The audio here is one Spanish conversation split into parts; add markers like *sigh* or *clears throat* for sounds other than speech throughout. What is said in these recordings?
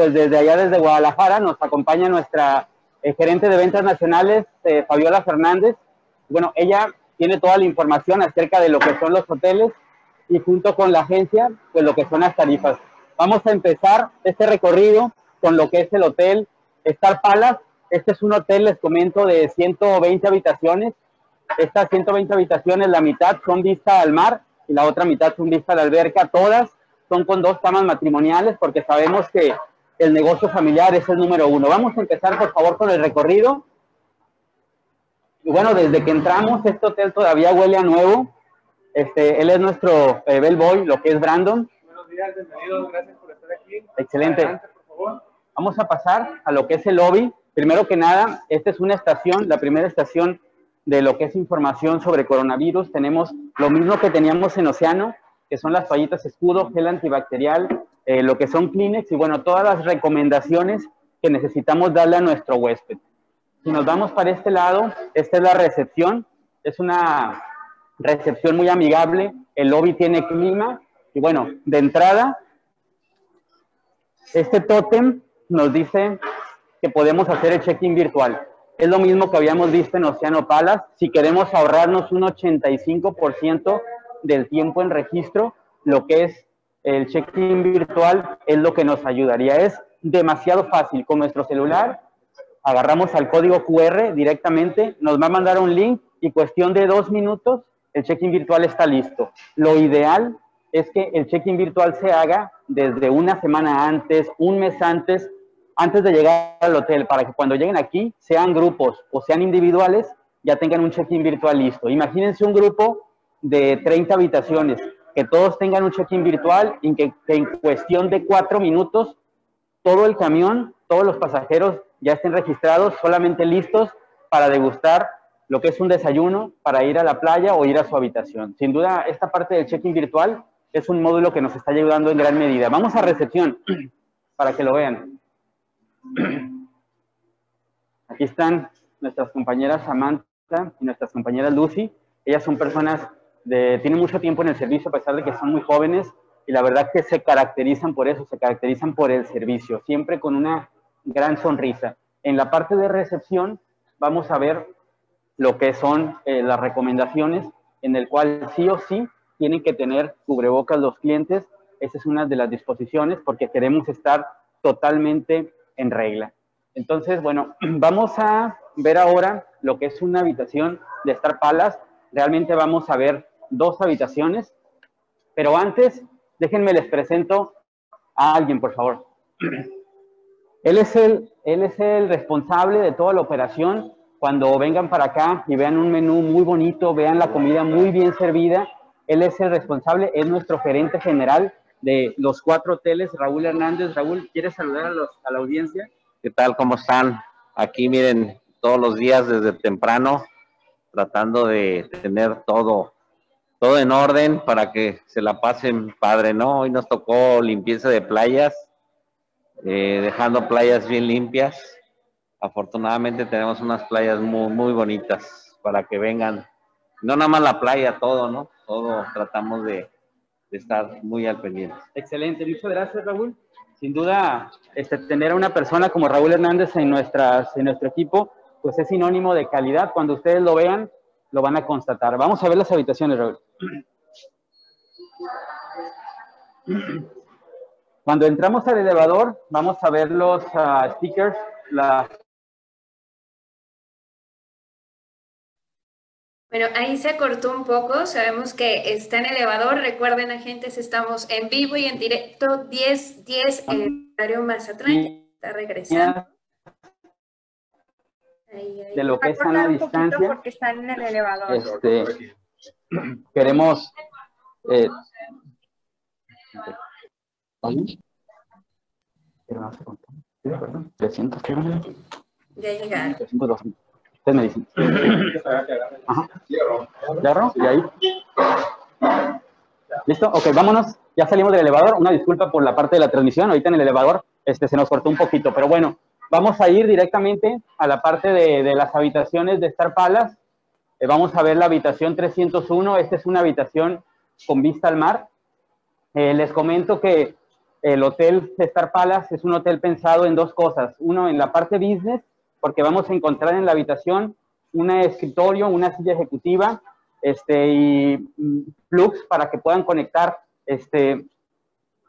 pues desde allá, desde Guadalajara, nos acompaña nuestra eh, gerente de ventas nacionales, eh, Fabiola Fernández. Bueno, ella tiene toda la información acerca de lo que son los hoteles y junto con la agencia, pues lo que son las tarifas. Vamos a empezar este recorrido con lo que es el hotel Star Palace. Este es un hotel, les comento, de 120 habitaciones. Estas 120 habitaciones, la mitad son vista al mar y la otra mitad son vista a la alberca. Todas son con dos camas matrimoniales porque sabemos que el negocio familiar es el número uno. Vamos a empezar, por favor, con el recorrido. Y bueno, desde que entramos, este hotel todavía huele a nuevo. Este, él es nuestro eh, bellboy, lo que es Brandon. Buenos días, bienvenidos, gracias por estar aquí. Excelente. Adelante, por favor. Vamos a pasar a lo que es el lobby. Primero que nada, esta es una estación, la primera estación de lo que es información sobre coronavirus. Tenemos lo mismo que teníamos en Océano, que son las toallitas escudo, gel antibacterial, eh, lo que son Kleenex y bueno, todas las recomendaciones que necesitamos darle a nuestro huésped. Si nos vamos para este lado, esta es la recepción. Es una recepción muy amigable. El lobby tiene clima. Y bueno, de entrada, este tótem nos dice que podemos hacer el check-in virtual. Es lo mismo que habíamos visto en Oceano Palace. Si queremos ahorrarnos un 85% del tiempo en registro, lo que es el check-in virtual es lo que nos ayudaría. Es demasiado fácil. Con nuestro celular agarramos al código QR directamente, nos va a mandar un link y cuestión de dos minutos el check-in virtual está listo. Lo ideal es que el check-in virtual se haga desde una semana antes, un mes antes, antes de llegar al hotel, para que cuando lleguen aquí, sean grupos o sean individuales, ya tengan un check-in virtual listo. Imagínense un grupo de 30 habitaciones, que todos tengan un check-in virtual y que, en cuestión de cuatro minutos, todo el camión, todos los pasajeros ya estén registrados, solamente listos para degustar lo que es un desayuno, para ir a la playa o ir a su habitación. Sin duda, esta parte del check-in virtual es un módulo que nos está ayudando en gran medida. Vamos a recepción *clears throat* para que lo vean. Aquí están nuestras compañeras Samantha y nuestras compañeras Lucy. Ellas son personas de, tienen mucho tiempo en el servicio a pesar de que son muy jóvenes y la verdad que se caracterizan por eso, se caracterizan por el servicio, siempre con una gran sonrisa. En la parte de recepción vamos a ver lo que son eh, las recomendaciones en el cual sí o sí tienen que tener cubrebocas los clientes. Esa es una de las disposiciones porque queremos estar totalmente en regla. Entonces, bueno, *clears throat* vamos a ver ahora lo que es una habitación de Star Palace. Realmente vamos a ver dos habitaciones, pero antes, déjenme les presento a alguien, por favor. Él es el, él es el responsable de toda la operación. Cuando vengan para acá y vean un menú muy bonito, vean la comida muy bien servida, él es el responsable, es nuestro gerente general de los cuatro hoteles, Raúl Hernández. Raúl, ¿quieres saludar a, los, a la audiencia? ¿Qué tal? ¿Cómo están? Aquí miren, todos los días desde temprano, tratando de tener todo, todo en orden para que se la pasen padre, ¿no? Hoy nos tocó limpieza de playas, eh, dejando playas bien limpias. Afortunadamente tenemos unas playas muy, bonitas para que vengan. No nada más la playa, todo, ¿no? Todo tratamos de, estar muy al pendiente. Excelente, muchas gracias Raúl. Sin duda, este, tener a una persona como Raúl Hernández en, en nuestro equipo, pues es sinónimo de calidad. Cuando ustedes lo vean, lo van a constatar. Vamos a ver las habitaciones, Raúl. Cuando entramos al elevador, vamos a ver los ah, stickers, las Bueno, ahí se cortó un poco. Sabemos que está en elevador. Recuerden, agentes, estamos en vivo y en directo 10, 10 el horario Mazatlán. Está regresando. Ahí, ahí. de lo que es a la cortar un poquito distancia. porque están en el elevador. Este, *clears throat* queremos... eh, perdón, 300, ¿qué? Ya llegaron. 302. Ustedes me dicen. Ajá. ¿Y ahí? ¿Listo? Ok, vámonos. Ya salimos del elevador. Una disculpa por la parte de la transmisión. Ahorita en el elevador este, se nos cortó un poquito. Pero bueno, vamos a ir directamente a la parte de, las habitaciones de Star Palace. Eh, vamos a ver la habitación 301. Esta es una habitación con vista al mar. Eh, les comento que el hotel Star Palace es un hotel pensado en dos cosas. Uno, en la parte business, porque vamos a encontrar en la habitación un escritorio, una silla ejecutiva este, y mm, plugs para que puedan conectar este,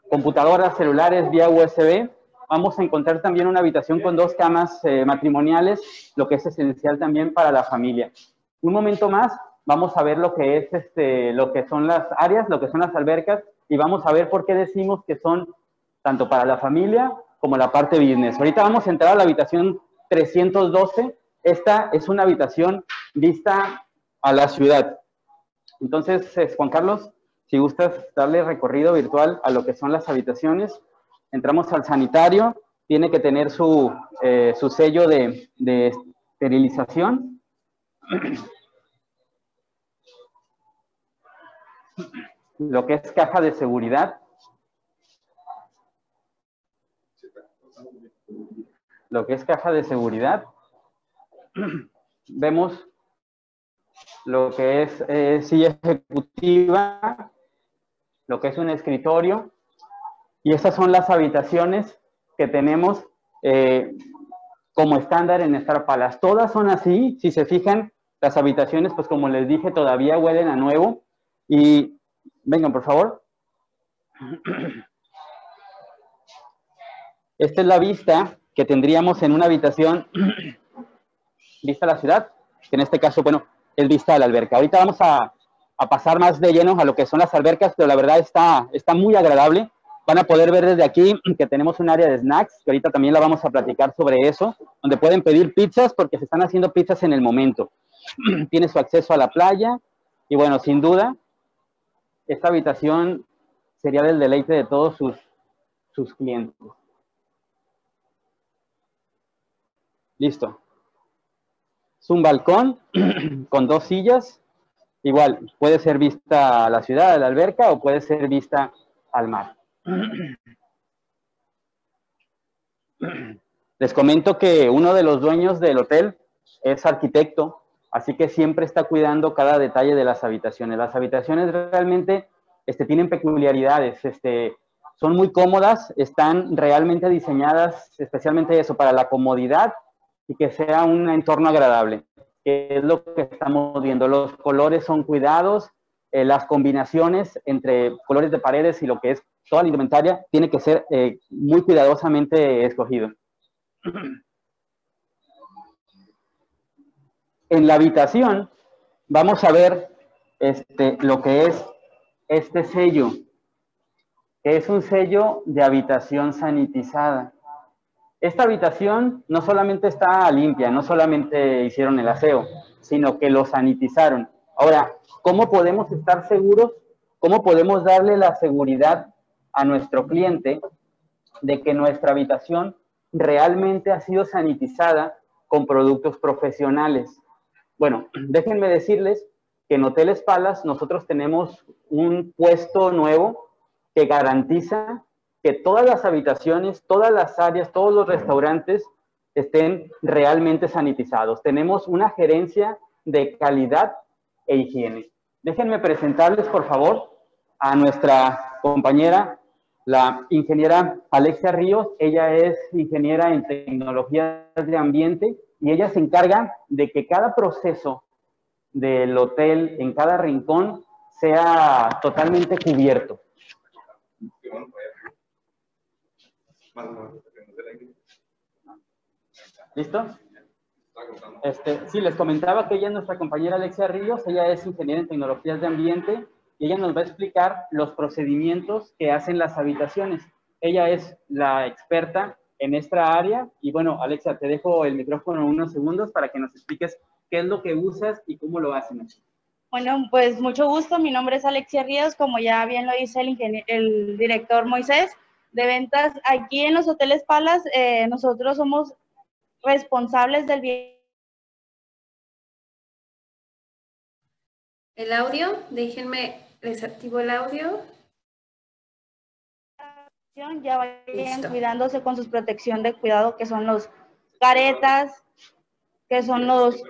computadoras, celulares vía USB. Vamos a encontrar también una habitación con dos camas eh, matrimoniales, lo que es esencial también para la familia. Un momento más, vamos a ver lo que es este, lo que son las áreas, lo que son las albercas y vamos a ver por qué decimos que son tanto para la familia como la parte business. Ahorita vamos a entrar a la habitación 312. Esta es una habitación vista a la ciudad. Entonces, Juan Carlos, si gustas darle recorrido virtual a lo que son las habitaciones, entramos al sanitario, tiene que tener su, eh, su sello de, de esterilización. Lo que es caja de seguridad. Lo que es caja de seguridad. Vemos lo que es eh, silla ejecutiva, lo que es un escritorio, y estas son las habitaciones que tenemos eh, como estándar en Star Palace. Todas son así, si se fijan, las habitaciones, pues como les dije, todavía huelen a nuevo. Y vengan, por favor. *clears throat* Esta es la vista que tendríamos en una habitación *clears throat* vista a la ciudad, en este caso, bueno, es vista a la alberca. Ahorita vamos a, a, pasar más de lleno a lo que son las albercas, pero la verdad está, está muy agradable. Van a poder ver desde aquí que tenemos un área de snacks, que ahorita también la vamos a platicar sobre eso, donde pueden pedir pizzas porque se están haciendo pizzas en el momento. *clears throat* Tiene su acceso a la playa y bueno, sin duda, esta habitación sería del deleite de todos sus, sus clientes. Listo. Es un balcón *clears throat* con dos sillas. Igual, puede ser vista a la ciudad, a la alberca, o puede ser vista al mar. Les comento que uno de los dueños del hotel es arquitecto, así que siempre está cuidando cada detalle de las habitaciones. Las habitaciones realmente este, tienen peculiaridades, este, son muy cómodas, están realmente diseñadas especialmente eso, para la comodidad y que sea un entorno agradable, que es lo que estamos viendo. Los colores son cuidados, eh, las combinaciones entre colores de paredes y lo que es toda la indumentaria tiene que ser eh, muy cuidadosamente escogido. En la habitación vamos a ver este, lo que es este sello, que es un sello de habitación sanitizada. Esta habitación no solamente está limpia, no solamente hicieron el aseo, sino que lo sanitizaron. Ahora, ¿cómo podemos estar seguros? ¿Cómo podemos darle la seguridad a nuestro cliente de que nuestra habitación realmente ha sido sanitizada con productos profesionales? Bueno, *clears throat* déjenme decirles que en Hoteles Palas nosotros tenemos un puesto nuevo que garantiza que todas las habitaciones, todas las áreas, todos los restaurantes estén realmente sanitizados. Tenemos una gerencia de calidad e higiene. Déjenme presentarles, por favor, a nuestra compañera, la ingeniera Alexia Ríos. Ella es ingeniera en tecnologías de ambiente y ella se encarga de que cada proceso del hotel, en cada rincón, sea totalmente cubierto. ¿Listo? Este, sí, les comentaba que ella es nuestra compañera Alexia Ríos, ella es ingeniera en tecnologías de ambiente y ella nos va a explicar los procedimientos que hacen las habitaciones. Ella es la experta en esta área y bueno, Alexia, te dejo el micrófono unos segundos para que nos expliques qué es lo que usas y cómo lo hacen. Bueno, pues mucho gusto, mi nombre es Alexia Ríos, como ya bien lo dice el, el director Moisés de ventas. Aquí en los hoteles Palas, eh, nosotros somos responsables del bien. El audio, déjenme, les activo el audio. Ya vayan cuidándose con su protección de cuidado, que son los caretas, que son los...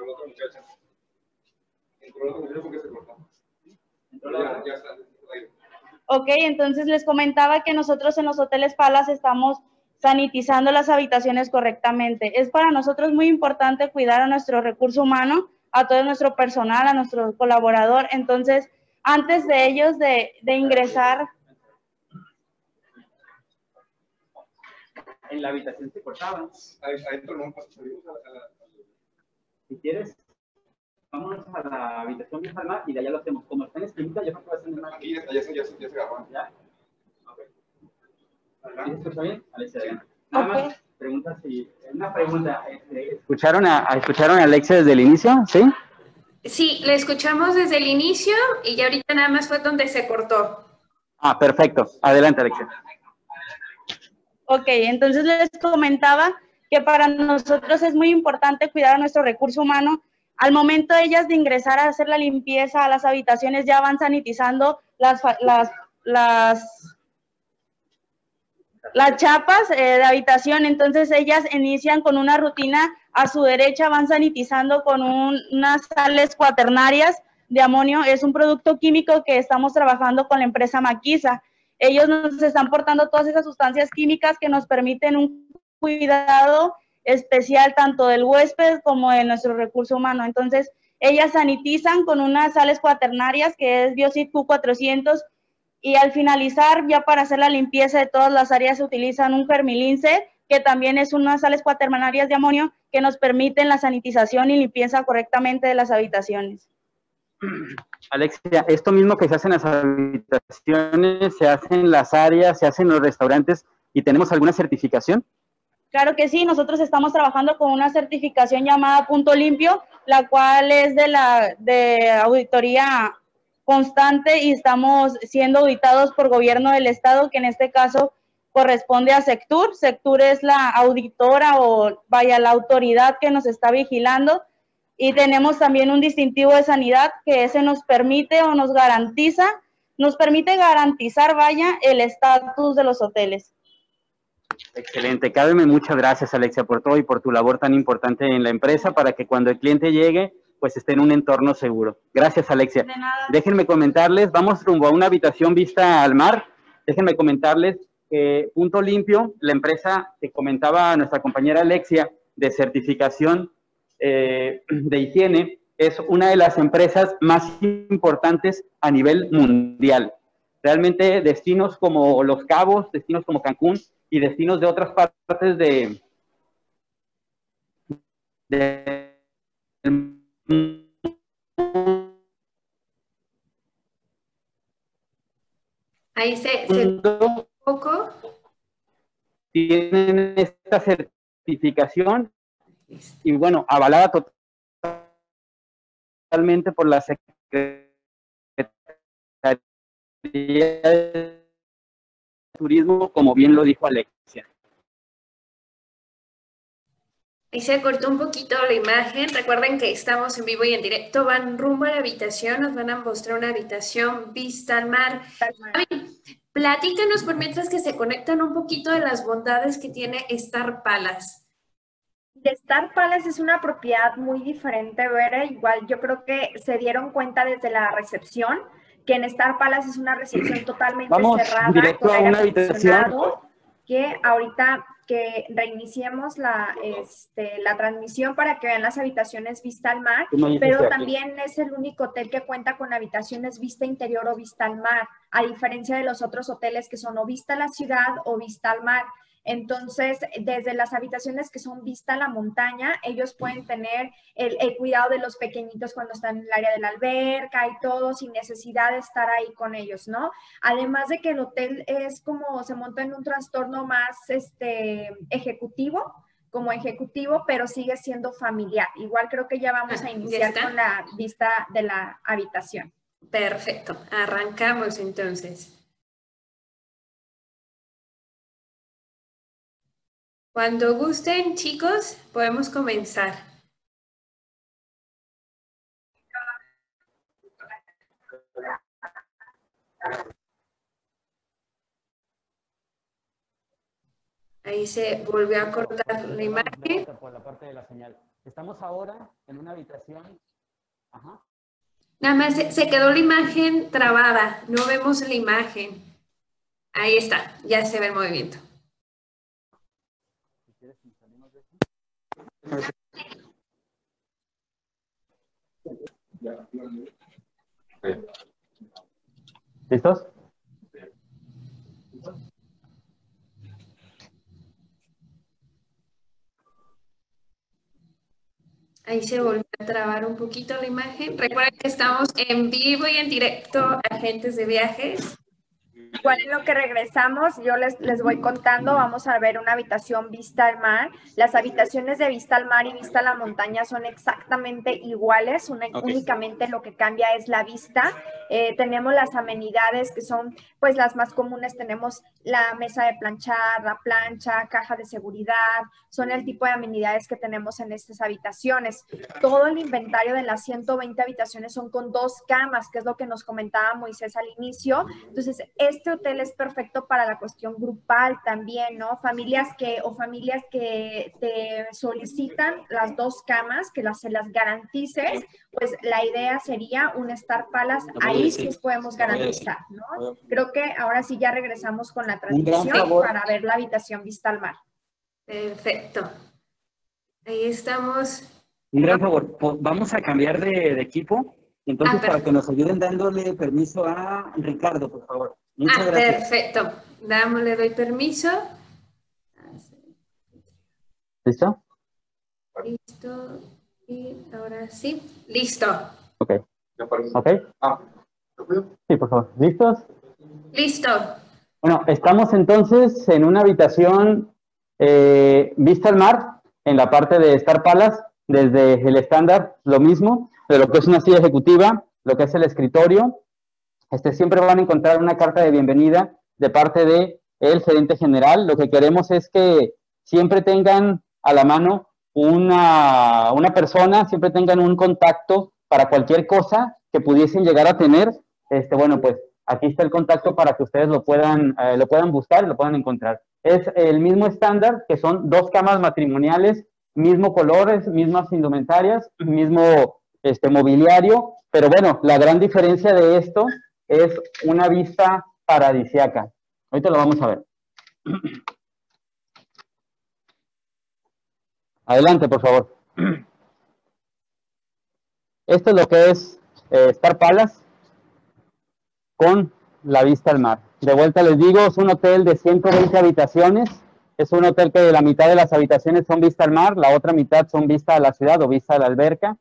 Ok, entonces les comentaba que nosotros en los hoteles Palas estamos sanitizando las habitaciones correctamente. Es para nosotros muy importante cuidar a nuestro recurso humano, a todo nuestro personal, a nuestro colaborador. Entonces, antes de ellos de, de ingresar en la habitación se cortaban. No, a a Si quieres, vámonos a la habitación vieja al mar y de allá lo hacemos. Como está en esquinita, yo creo que va a ser más. Aquí ya, ya, se- ya, se- ya se agarró. ¿Ya? Ok. ¿Sí Adelante. se escucha bien? Alexia, adelante. Nada más, pregunta si... Una pregunta. este, ¿Escucharon a, ¿Escucharon a Alexia desde el inicio? ¿Sí? Sí, le escuchamos desde el inicio y ya ahorita nada más fue donde se cortó. Ah, perfecto. Adelante, Alexia. Ok, entonces les comentaba que para nosotros es muy importante cuidar a nuestro recurso humano. Al momento de ellas de ingresar a hacer la limpieza a las habitaciones, ya van sanitizando las, las, las, las chapas eh, de habitación. Entonces ellas inician con una rutina a su derecha, van sanitizando con un- unas sales cuaternarias de amonio. Es un producto químico que estamos trabajando con la empresa Maquisa ellos nos están portando todas esas sustancias químicas que nos permiten un cuidado especial tanto del huésped como de nuestro recurso humano. Entonces, ellas sanitizan con unas sales cuaternarias que es Biocid Q400 y al finalizar, ya para hacer la limpieza de todas las áreas, se utilizan un germilince, que también es unas sales cuaternarias de amonio que nos permiten la sanitización y limpieza correctamente de las habitaciones. Alexia, esto mismo que se hace en las habitaciones, se hace en las áreas, se hace en los restaurantes y tenemos alguna certificación. Claro que sí, nosotros estamos trabajando con una certificación llamada Punto Limpio, la cual es de la de auditoría constante y estamos siendo auditados por gobierno del estado, que en este caso corresponde a Sectur. Sectur es la auditora o vaya la autoridad que nos está vigilando y tenemos también un distintivo de sanidad que ese nos permite o nos garantiza, nos permite garantizar, vaya, el estatus de los hoteles. Excelente. Cábeme muchas gracias, Alexia, por todo y por tu labor tan importante en la empresa para que cuando el cliente llegue, pues esté en un entorno seguro. Gracias, Alexia. De nada. Déjenme comentarles, vamos rumbo a una habitación vista al mar. Déjenme comentarles que Punto Limpio, la empresa que comentaba nuestra compañera Alexia de certificación eh, de higiene, es una de las empresas más importantes a nivel mundial. Realmente destinos como Los Cabos, destinos como Cancún y destinos de otras partes de, de Ahí se, se un poco. tienen esta certificación y bueno, avalada totalmente por la Secretaría de Turismo, como bien lo dijo Alexia. Ahí se cortó un poquito la imagen. Recuerden que estamos en vivo y en directo. Van rumbo a la habitación. Nos van a mostrar una habitación vista al mar. Platícanos por mientras que se conectan un poquito de las bondades que tiene Star Palace. De Star Palace es una propiedad muy diferente, Vera. Igual yo creo que se dieron cuenta desde la recepción que en Star Palace es una recepción totalmente Vamos cerrada directo a una habitación. que ahorita que reiniciemos la, este, la transmisión para que vean las habitaciones vista al mar, pero también es el único hotel que cuenta con habitaciones vista interior o vista al mar, a diferencia de los otros hoteles que son o vista a la ciudad o vista al mar. Entonces, desde las habitaciones que son vista a la montaña, ellos pueden tener el, el cuidado de los pequeñitos cuando están en el área de la alberca y todo, sin necesidad de estar ahí con ellos, ¿no? Además de que el hotel es como, se monta en un trastorno más este, ejecutivo, como ejecutivo, pero sigue siendo familiar. Igual creo que ya vamos Ah, a ¿ya iniciar con la vista de la habitación. Perfecto. Arrancamos entonces. Cuando gusten, chicos, podemos comenzar. Ahí se volvió a cortar la imagen. Por la parte de la señal. Estamos ahora en una habitación. Ajá. Nada más se, quedó la imagen trabada, no vemos la imagen. Ahí está, ya se ve el movimiento. ¿Listos? Ahí se volvió a trabar un poquito la imagen. Recuerden que estamos en vivo y en directo, agentes de viajes. Igual en lo que regresamos, yo les, les voy contando, vamos a ver una habitación vista al mar. Las habitaciones de vista al mar y vista a la montaña son exactamente iguales, una- únicamente lo que cambia es la vista. Eh, tenemos las amenidades que son pues las más comunes, tenemos la mesa de planchar, la plancha, caja de seguridad, son el tipo de amenidades que tenemos en estas habitaciones. Todo el inventario de las 120 habitaciones son con dos camas, que es lo que nos comentaba Moisés al inicio. Entonces, este hotel es perfecto para la cuestión grupal también, ¿no? Familias que o familias que te solicitan las dos camas, que las, se las garantices, pues la idea sería un Star Palace, ahí sí podemos garantizar, ¿no? Creo que ahora sí ya regresamos con la transmisión para ver la habitación vista al mar. Perfecto. Ahí estamos. Un gran favor, vamos a cambiar de, de equipo. Entonces, Ah, para que nos ayuden dándole permiso a Ricardo, por favor. Muchas Ah, gracias. perfecto. Damos, le doy permiso. ¿Listo? Listo. Y ahora sí. Listo. Ok. ¿Ok? Ah. Sí, por favor. ¿Listos? Listo. Bueno, estamos entonces en una habitación eh, vista al mar, en la parte de Star Palace, desde el estándar, lo mismo, de lo que es una silla ejecutiva, lo que es el escritorio. Este, siempre van a encontrar una carta de bienvenida de parte de el gerente general. Lo que queremos es que siempre tengan a la mano una, una persona, siempre tengan un contacto para cualquier cosa que pudiesen llegar a tener. Este, bueno, pues aquí está el contacto para que ustedes lo puedan, eh, lo puedan buscar y lo puedan encontrar. Es el mismo estándar, que son dos camas matrimoniales, mismo colores, mismas indumentarias, mismo este, mobiliario, pero bueno, la gran diferencia de esto es una vista paradisiaca. Ahorita lo vamos a ver. Adelante, por favor. Esto es lo que es eh, Star Palace con la vista al mar. De vuelta les digo, es un hotel de 120 habitaciones. Es un hotel que la mitad de las habitaciones son vista al mar, la otra mitad son vista a la ciudad o vista a la alberca.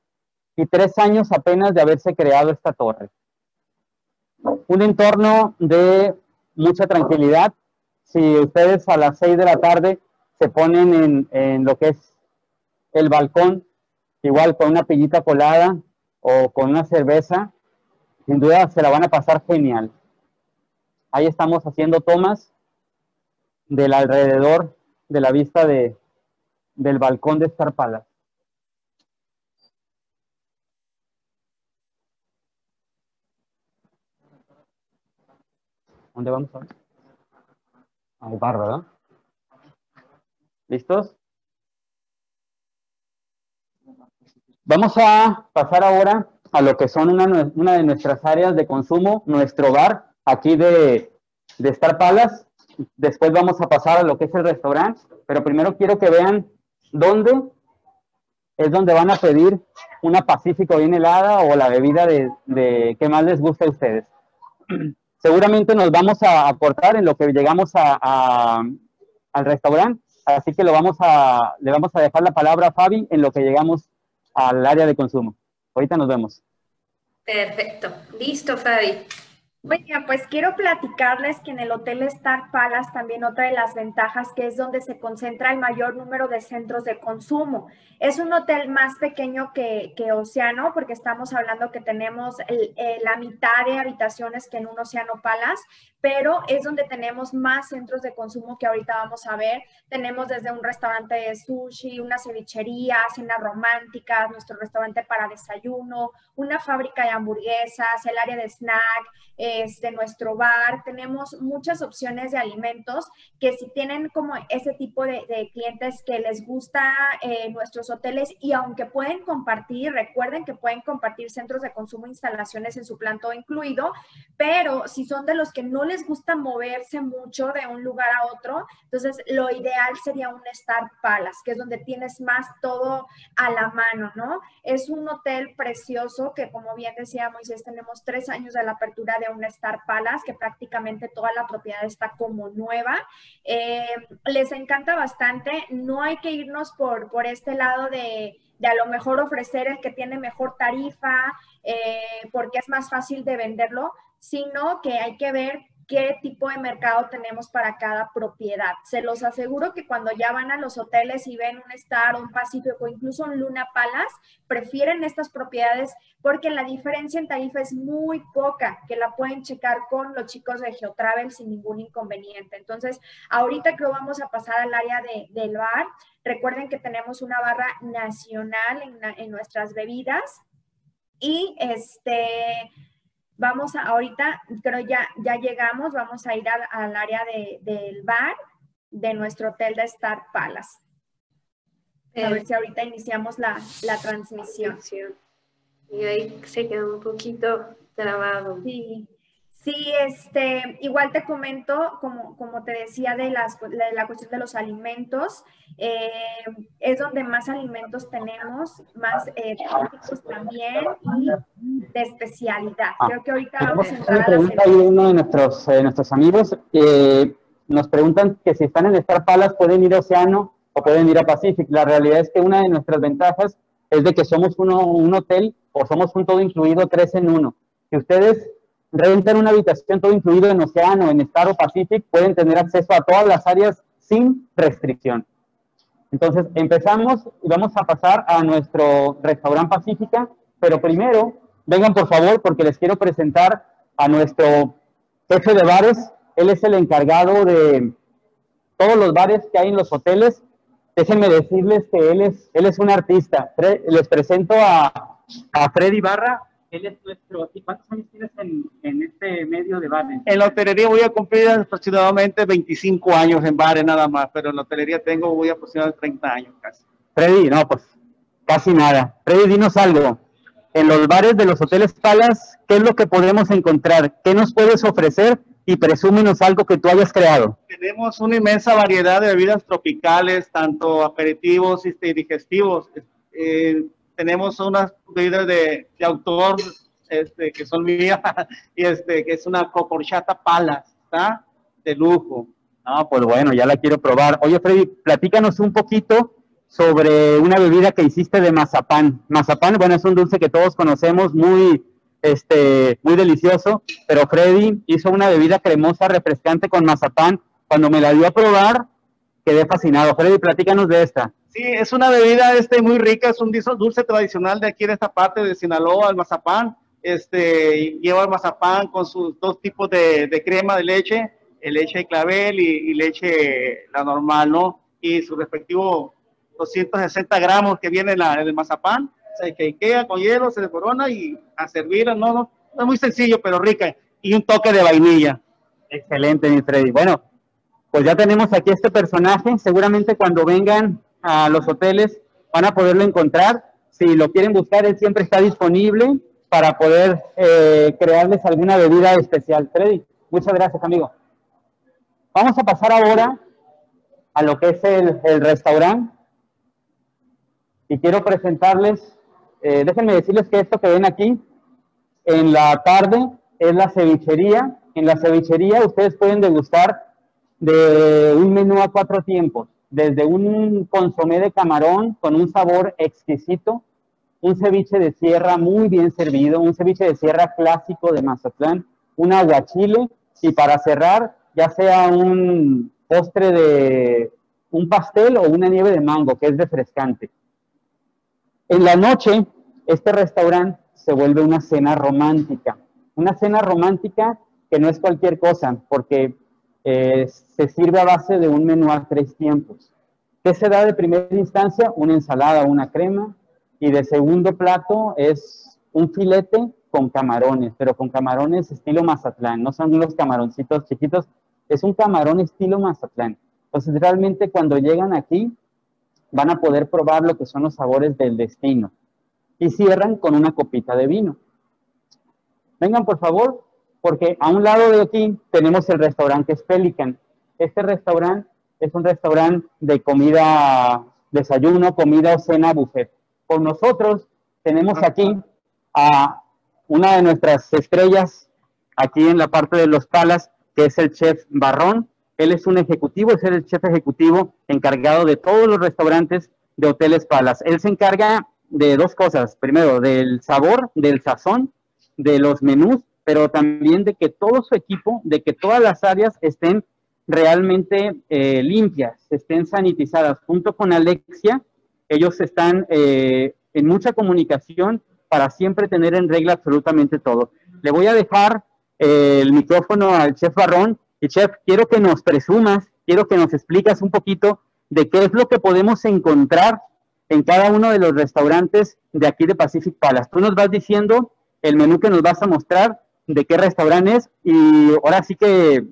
Y tres años apenas de haberse creado esta torre. Un entorno de mucha tranquilidad. Si ustedes a las 6 de la tarde se ponen en, en lo que es el balcón, igual con una pillita colada o con una cerveza, sin duda se la van a pasar genial. Ahí estamos haciendo tomas del alrededor de la vista de, del balcón de Star Palace. ¿Dónde vamos ahora? Al bar, ¿verdad? ¿Listos? Vamos a pasar ahora a lo que son una, de nuestras áreas de consumo, nuestro bar, aquí de, de Star Palace. Después vamos a pasar a lo que es el restaurante, pero primero quiero que vean dónde es donde van a pedir una Pacífico bien helada o la bebida de, de que más les guste a ustedes. *clears throat* Seguramente nos vamos a aportar en lo que llegamos a, al restaurante, así que lo vamos a, le vamos a dejar la palabra a Fabi en lo que llegamos al área de consumo. Ahorita nos vemos. Perfecto. Listo, Fabi. Bueno, pues quiero platicarles que en el Hotel Star Palace también otra de las ventajas que es donde se concentra el mayor número de centros de consumo. Es un hotel más pequeño que, que Océano porque estamos hablando que tenemos eh, la mitad de habitaciones que en un Océano Palace, pero es donde tenemos más centros de consumo que ahorita vamos a ver. Tenemos desde un restaurante de sushi, una cevichería, cenas románticas, nuestro restaurante para desayuno, una fábrica de hamburguesas, el área de snack, es de nuestro bar. Tenemos muchas opciones de alimentos que si tienen como ese tipo de, clientes que les gusta eh, nuestros hoteles y aunque pueden compartir, recuerden que pueden compartir centros de consumo instalaciones en su plan todo incluido, pero si son de los que no les gusta moverse mucho de un lugar a otro, entonces lo ideal sería un Star Palace, que es donde tienes más todo a la mano, ¿no? Es un hotel precioso que como bien decía Moisés, tenemos tres años de la apertura de un Star Palace, que prácticamente toda la propiedad está como nueva. Eh, les encanta bastante, no hay que irnos por, por este lado de, de a lo mejor ofrecer el que tiene mejor tarifa, eh, porque es más fácil de venderlo, sino que hay que ver qué tipo de mercado tenemos para cada propiedad. Se los aseguro que cuando ya van a los hoteles y ven un Star, un Pacífico, incluso un Luna Palace, prefieren estas propiedades porque la diferencia en tarifa es muy poca, que la pueden checar con los chicos de Geotravel sin ningún inconveniente. Entonces, ahorita creo vamos a pasar al área de, del bar. Recuerden que tenemos una barra nacional en, en nuestras bebidas y este Vamos a, ahorita, creo ya, ya llegamos, vamos a ir al, área del bar de nuestro hotel de Star Palace. A ver si ahorita iniciamos la, la transmisión. Y ahí se quedó un poquito trabado. Sí. Sí, este, igual te comento, como, como te decía, de, las, de la cuestión de los alimentos, eh, es donde más alimentos tenemos, más eh, también y de especialidad. Ah, Creo que ahorita vamos a entrar a ahí uno de nuestros, eh, nuestros amigos, eh, nos preguntan que si están en Star Palace pueden ir a Océano o pueden ir a Pacific. La realidad es que una de nuestras ventajas es de que somos uno, un hotel o somos un todo incluido tres en uno. Si ustedes rentan una habitación todo incluido en Océano, en Star o Pacific, pueden tener acceso a todas las áreas sin restricción. Entonces, empezamos y vamos a pasar a nuestro restaurante Pacífica, pero primero, vengan por favor, porque les quiero presentar a nuestro jefe de bares. Él es el encargado de todos los bares que hay en los hoteles. Déjenme decirles que él es, él es un artista. Les presento a, a Freddy Barra, él es nuestro, ¿cuántos años tienes en, en, este medio de bares? En la hotelería voy a cumplir aproximadamente 25 años en bares nada más, pero en la hotelería tengo voy a aproximadamente 30 años casi. Freddy, no, pues casi nada. Freddy, dinos algo. En los bares de los hoteles Palas, ¿qué es lo que podemos encontrar? ¿Qué nos puedes ofrecer? Y presúmenos algo que tú hayas creado. Tenemos una inmensa variedad de bebidas tropicales, tanto aperitivos y digestivos. Eh, tenemos unas bebidas de, de autor este, que son mías *laughs* y este, que es una cocorchata palas, ¿está? De lujo. Ah, pues bueno, ya la quiero probar. Oye, Freddy, platícanos un poquito sobre una bebida que hiciste de mazapán. Mazapán, bueno, es un dulce que todos conocemos, muy, este, muy delicioso, pero Freddy hizo una bebida cremosa, refrescante con mazapán. Cuando me la dio a probar, quedé fascinado. Freddy, platícanos de esta. Sí, es una bebida este, muy rica, es un dulce tradicional de aquí en esta parte de Sinaloa, el mazapán. Este, lleva el mazapán con sus dos tipos de, de crema de leche, leche de clavel y, leche la normal, ¿no? Y su respectivo 260 gramos que viene en, el mazapán, se queda con hielo, se corona y a servir, no, no, es muy sencillo, pero rica. Y un toque de vainilla. Excelente, mi Freddy. Bueno, pues ya tenemos aquí este personaje. Seguramente cuando vengan a los hoteles, van a poderlo encontrar. Si lo quieren buscar, él siempre está disponible para poder eh, crearles alguna bebida especial. Freddy, muchas gracias, amigo. Vamos a pasar ahora a lo que es el, restaurante. Y quiero presentarles, eh, déjenme decirles que esto que ven aquí, en la tarde, es la cevichería. En la cevichería ustedes pueden degustar de un menú a cuatro tiempos desde un consomé de camarón con un sabor exquisito, un ceviche de sierra muy bien servido, un ceviche de sierra clásico de Mazatlán, un aguachile y para cerrar, ya sea un postre de un pastel o una nieve de mango, que es refrescante. En la noche, este restaurante se vuelve una cena romántica, una cena romántica que no es cualquier cosa, porque eh, se sirve a base de un menú a tres tiempos. ¿Qué se da de primera instancia? Una ensalada, una crema, y de segundo plato es un filete con camarones, pero con camarones estilo Mazatlán, no son los camaroncitos chiquitos, es un camarón estilo Mazatlán. Entonces realmente cuando llegan aquí van a poder probar lo que son los sabores del destino. Y cierran con una copita de vino. Vengan por favor, porque a un lado de aquí tenemos el restaurante que es Pelican. Este restaurante es un restaurante de comida, desayuno, comida o cena buffet. Con nosotros tenemos aquí a una de nuestras estrellas aquí en la parte de los palas, que es el chef Barrón. Él es un ejecutivo, es el chef ejecutivo encargado de todos los restaurantes de Hoteles Palas. Él se encarga de dos cosas. Primero, del sabor, del sazón, de los menús, pero también de que todo su equipo, de que todas las áreas estén realmente eh, limpias, estén sanitizadas. Junto con Alexia, ellos están eh, en mucha comunicación para siempre tener en regla absolutamente todo. Le voy a dejar eh, el micrófono al chef Barrón. Y chef, quiero que nos presumas, quiero que nos explicas un poquito de qué es lo que podemos encontrar en cada uno de los restaurantes de aquí de Pacific Palace. Tú nos vas diciendo el menú que nos vas a mostrar, de qué restaurante es y ahora sí que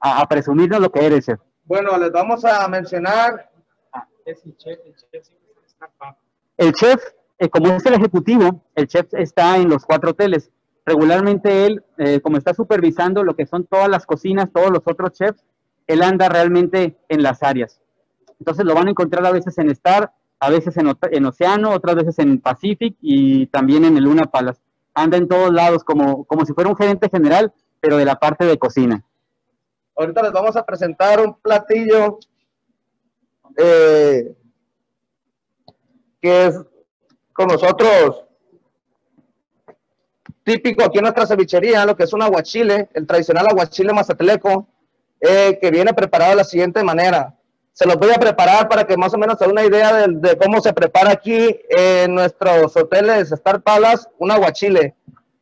a, presumirnos lo que eres, chef. Bueno, les vamos a mencionar. el chef, eh, como es el ejecutivo, el chef está en los cuatro hoteles. Regularmente él, eh, como está supervisando lo que son todas las cocinas, todos los otros chefs, él anda realmente en las áreas. Entonces lo van a encontrar a veces en Star, a veces en, en Océano, otras veces en Pacific y también en el Luna Palace anda en todos lados como, como si fuera un gerente general, pero de la parte de cocina. Ahorita les vamos a presentar un platillo eh, que es con nosotros típico aquí en nuestra cevichería, lo que es un aguachile, el tradicional aguachile mazatleco, eh, que viene preparado de la siguiente manera. Se los voy a preparar para que más o menos se una idea de, cómo se prepara aquí en nuestros hoteles Star Palace un aguachile.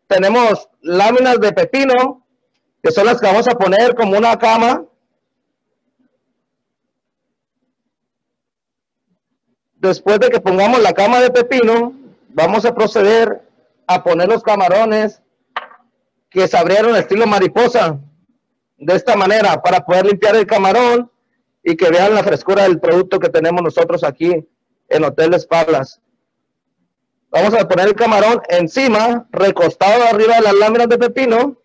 Tenemos láminas de pepino, que son las que vamos a poner como una cama. Después de que pongamos la cama de pepino, vamos a proceder a poner los camarones que se abrieron estilo mariposa. De esta manera, para poder limpiar el camarón y que vean la frescura del producto que tenemos nosotros aquí en Hoteles Palace. Vamos a poner el camarón encima, recostado arriba de las láminas de pepino.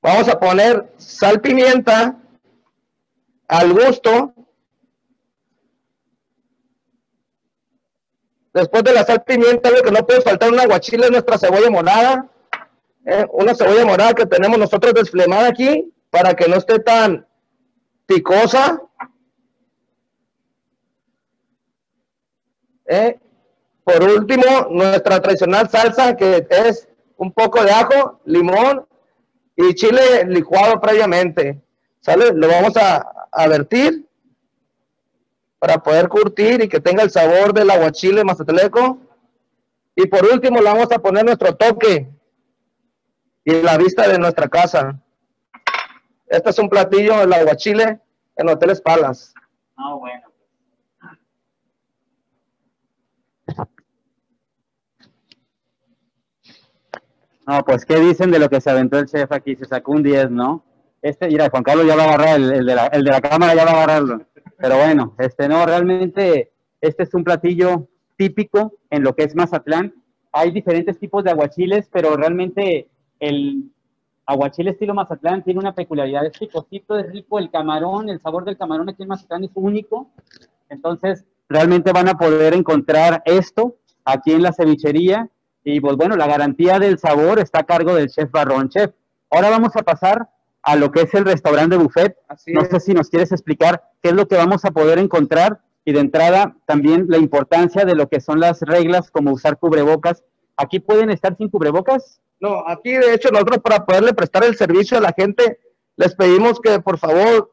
Vamos a poner sal pimienta al gusto Después de la sal pimienta, lo que no puede faltar un aguachile es nuestra cebolla morada. ¿eh? Una cebolla morada que tenemos nosotros desflemada aquí para que no esté tan picosa. ¿eh? Por último, nuestra tradicional salsa que es un poco de ajo, limón y chile licuado previamente. ¿Sale? Lo vamos a, a vertir para poder curtir y que tenga el sabor del aguachile mazatleco. Y por último le vamos a poner nuestro toque y la vista de nuestra casa. Este es un platillo del aguachile en Hoteles Palas. Ah, bueno. No, pues, ¿qué dicen de lo que se aventó el chef aquí? Se sacó un 10, ¿no? Este, mira, Juan Carlos ya va a agarrar, el, de, la, el de la cámara ya va a agarrarlo. Pero bueno, este no, realmente este es un platillo típico en lo que es Mazatlán. Hay diferentes tipos de aguachiles, pero realmente el aguachile estilo Mazatlán tiene una peculiaridad, es picosito, es rico, el camarón, el sabor del camarón aquí en Mazatlán es único. Entonces, realmente van a poder encontrar esto aquí en la cevichería. Y pues bueno, la garantía del sabor está a cargo del chef Barrón. Chef, ahora vamos a pasar a lo que es el restaurante buffet. no sé si nos quieres explicar qué es lo que vamos a poder encontrar y de entrada también la importancia de lo que son las reglas como usar cubrebocas. ¿Aquí pueden estar sin cubrebocas? No, aquí de hecho nosotros para poderle prestar el servicio a la gente les pedimos que por favor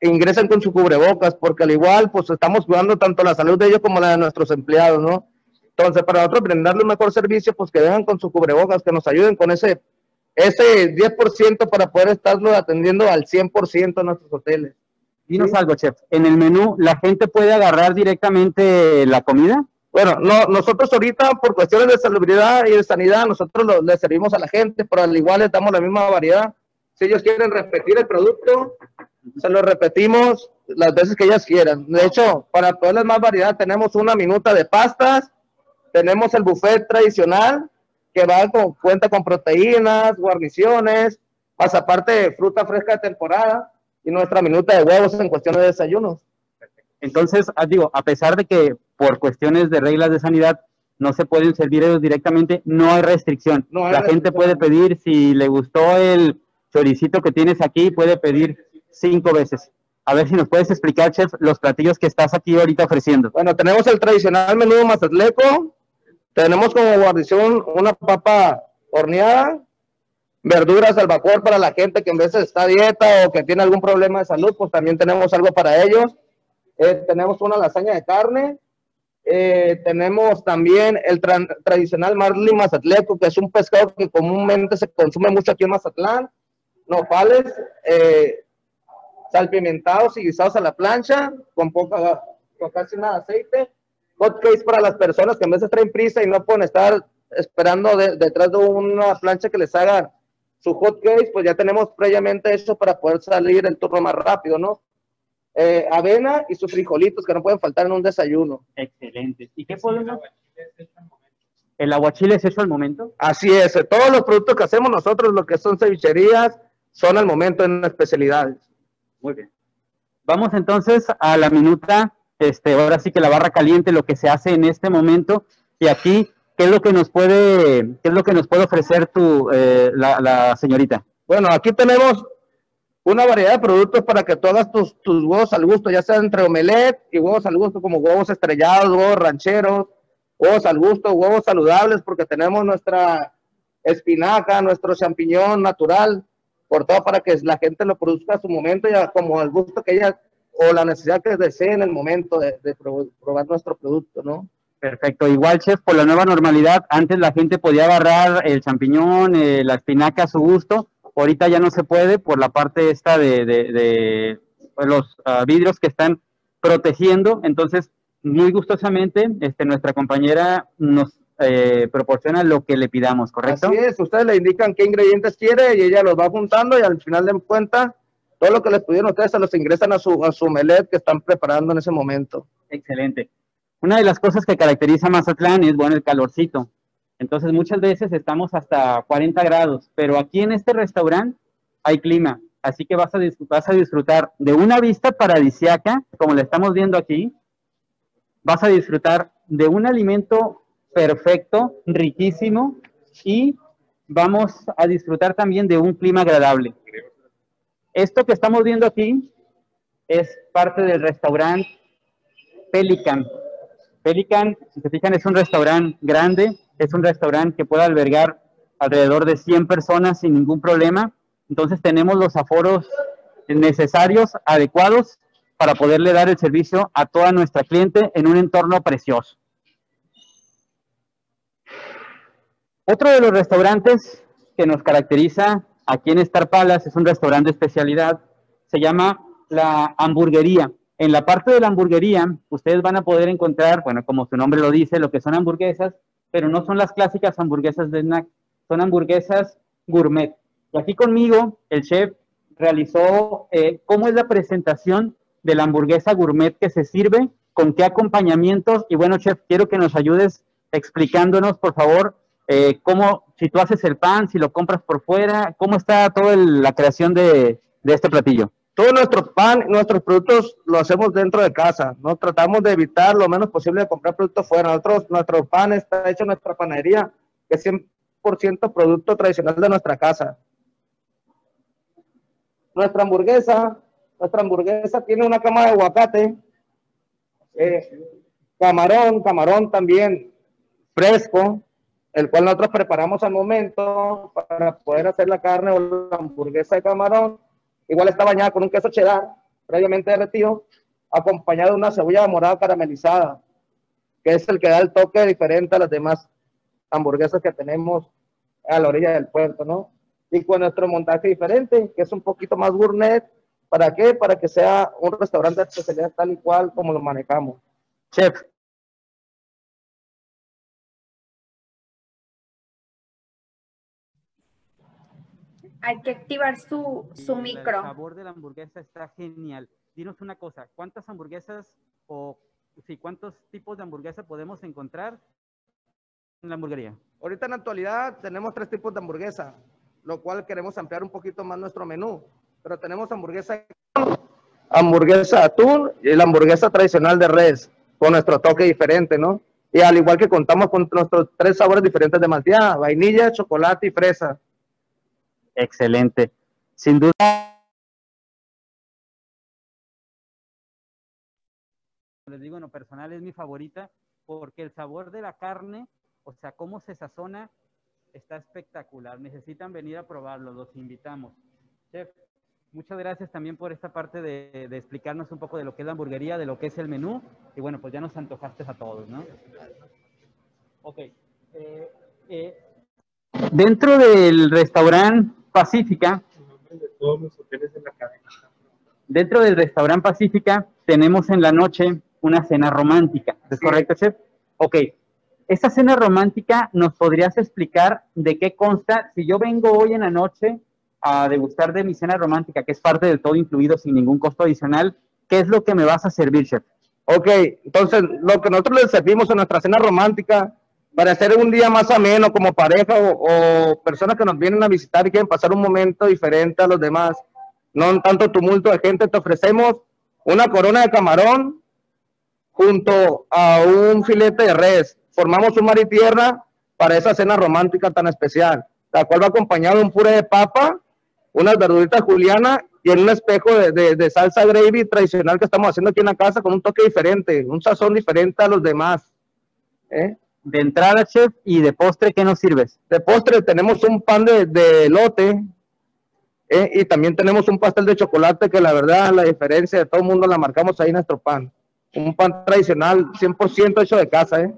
ingresen con su cubrebocas, porque al igual, pues estamos cuidando tanto la salud de ellos como la de nuestros empleados, ¿no? Entonces, para nosotros brindarle un mejor servicio, pues que vengan con su cubrebocas, que nos ayuden con ese, ese 10% para poder estarlo atendiendo al 100% en nuestros hoteles. Dinos algo, chef. En el menú, ¿la gente puede agarrar directamente la comida? Bueno, no, nosotros ahorita por cuestiones de salubridad y de sanidad, nosotros lo, le servimos a la gente, pero al igual les damos la misma variedad. Si ellos quieren repetir el producto, se lo repetimos las veces que ellas quieran. De hecho, para poderles más variedad, tenemos una minuta de pastas, tenemos el buffet tradicional, que va con, cuenta con proteínas, guarniciones, más aparte fruta fresca de temporada, y nuestra minuta de huevos en cuestión de desayunos. Entonces, ah, digo, a pesar de que por cuestiones de reglas de sanidad no se pueden servir ellos directamente, no hay restricción. No hay la gente puede pedir, si le gustó el choricito que tienes aquí, puede pedir cinco veces. A ver si nos puedes explicar, chef, los platillos que estás aquí ahorita ofreciendo. Bueno, tenemos el tradicional menú mazatleco, tenemos como guarnición una papa horneada, verduras al vapor para la gente que en veces está a dieta o que tiene algún problema de salud, pues también tenemos algo para ellos. Eh, tenemos una lasaña de carne, eh, tenemos también el tra- tradicional marlin mazatleco, que es un pescado que comúnmente se consume mucho aquí en Mazatlán, nopales, eh, salpimentados y guisados a la plancha, con poca, con casi nada de aceite. Hot cakes para las personas que a veces traen prisa y no pueden estar esperando de- detrás de una plancha que les haga su hot cakes, pues ya tenemos previamente eso para poder salir el turno más rápido, ¿no? Eh, avena y sus frijolitos que no pueden faltar en un desayuno. Excelente. ¿Y qué podemos? ¿El aguachile es hecho al momento? Así es, eh, todos los productos que hacemos nosotros, lo que son cevicherías, son al momento en especialidades. Muy bien. Vamos entonces a la minuta, este, ahora sí que la barra caliente, lo que se hace en este momento. Y aquí, ¿qué es lo que nos puede, qué es lo que nos puede ofrecer tu, eh, la, señorita? Bueno, aquí tenemos una variedad de productos para que hagas tus, tus huevos al gusto, ya sea entre omelette y huevos al gusto, como huevos estrellados, huevos rancheros, huevos al gusto, huevos saludables, porque tenemos nuestra espinaca, nuestro champiñón natural, por todo para que la gente lo produzca a su momento y como al gusto que ella o la necesidad que desee en el momento de, de prob- probar nuestro producto, ¿no? Perfecto. Igual, chef, por la nueva normalidad, antes la gente podía agarrar el champiñón, eh, la espinaca a su gusto. Ahorita ya no se puede por la parte esta de, de- de, pues, los ah, vidrios que están protegiendo. Entonces, muy gustosamente, este, nuestra compañera nos eh, proporciona lo que le pidamos, ¿correcto? Así es, ustedes le indican qué ingredientes quiere y ella los va juntando y al final de cuenta, todo lo que les pidieron ustedes se los ingresan a su, a su omelette que están preparando en ese momento. Excelente. Una de las cosas que caracteriza a Mazatlán es, bueno, el calorcito. Entonces, muchas veces estamos hasta 40 grados, pero aquí en este restaurante hay clima, así que vas a, vas a disfrutar de una vista paradisiaca, como la estamos viendo aquí. Vas a disfrutar de un alimento perfecto, riquísimo, y vamos a disfrutar también de un clima agradable. Esto que estamos viendo aquí es parte del restaurante Pelican. Pelican, si se fijan, es un restaurante grande, es un restaurante que puede albergar alrededor de 100 personas sin ningún problema. Entonces tenemos los aforos necesarios, adecuados, para poderle dar el servicio a toda nuestra cliente en un entorno precioso. Otro de los restaurantes que nos caracteriza aquí en Star Palace es un restaurante de especialidad, se llama la hamburguería. En la parte de la hamburguería, ustedes van a poder encontrar, bueno, como su nombre lo dice, lo que son hamburguesas, pero no son las clásicas hamburguesas de snack, son hamburguesas gourmet. Y aquí conmigo, el chef realizó eh, cómo es la presentación de la hamburguesa gourmet que se sirve, con qué acompañamientos. Y bueno, chef, quiero que nos ayudes explicándonos, por favor, eh, cómo, si tú haces el pan, si lo compras por fuera, cómo está toda la creación de, este platillo. Todo nuestro pan, nuestros productos lo hacemos dentro de casa, no tratamos de evitar lo menos posible de comprar productos fuera. Nuestro pan está hecho en nuestra panadería, que es 100% producto tradicional de nuestra casa. Nuestra hamburguesa, nuestra hamburguesa tiene una cama de aguacate, eh, camarón, camarón también fresco, el cual nosotros preparamos al momento para poder hacer la carne o la hamburguesa de camarón. Igual está bañada con un queso cheddar previamente derretido, acompañado de una cebolla morada caramelizada, que es el que da el toque diferente a las demás hamburguesas que tenemos a la orilla del puerto, ¿no? Y con nuestro montaje diferente, que es un poquito más gourmet, ¿para qué? Para que sea un restaurante de especialidad tal y cual como lo manejamos. Chef, Hay que activar su, su El micro. sabor de la hamburguesa está genial. Dinos una cosa, ¿cuántas hamburguesas o sí, cuántos tipos de hamburguesa podemos encontrar en la hamburguería? Ahorita en la actualidad tenemos tres tipos de hamburguesa, lo cual queremos ampliar un poquito más nuestro menú. Pero tenemos hamburguesa, hamburguesa atún y la hamburguesa tradicional de res, con nuestro toque diferente, ¿no? Y al igual que contamos con nuestros tres sabores diferentes de malteada, vainilla, chocolate y fresa. Excelente. Sin duda. Les digo, en lo personal es mi favorita porque el sabor de la carne, o sea, cómo se sazona, está espectacular. Necesitan venir a probarlo, los invitamos. Chef, muchas gracias también por esta parte de, explicarnos un poco de lo que es la hamburguería, de lo que es el menú. Y bueno, pues ya nos antojaste a todos, ¿no? Ok. Eh, eh, dentro del restaurante Pacífica, dentro del restaurante Pacífica tenemos en la noche una cena romántica. ¿Es correcto, chef? Ok. Esta cena romántica, ¿nos podrías explicar de qué consta? Si yo vengo hoy en la noche a degustar de mi cena romántica, que es parte del todo incluido sin ningún costo adicional, ¿qué es lo que me vas a servir, chef? Ok, entonces lo que nosotros les servimos en nuestra cena romántica para hacer un día más ameno como pareja o, o personas que nos vienen a visitar y quieren pasar un momento diferente a los demás, no tanto tumulto de gente, te ofrecemos una corona de camarón junto a un filete de res. Formamos un mar y tierra para esa cena romántica tan especial, la cual va acompañado de un puré de papa, unas verduritas juliana y en un espejo de, de- de salsa gravy tradicional que estamos haciendo aquí en la casa con un toque diferente, un sazón diferente a los demás. ¿eh? De entrada, chef, y de postre, ¿qué nos sirves? De postre tenemos un pan de, de elote ¿eh? y también tenemos un pastel de chocolate que la verdad la diferencia de todo el mundo la marcamos ahí en nuestro pan. Un pan tradicional 100% hecho de casa. ¿eh?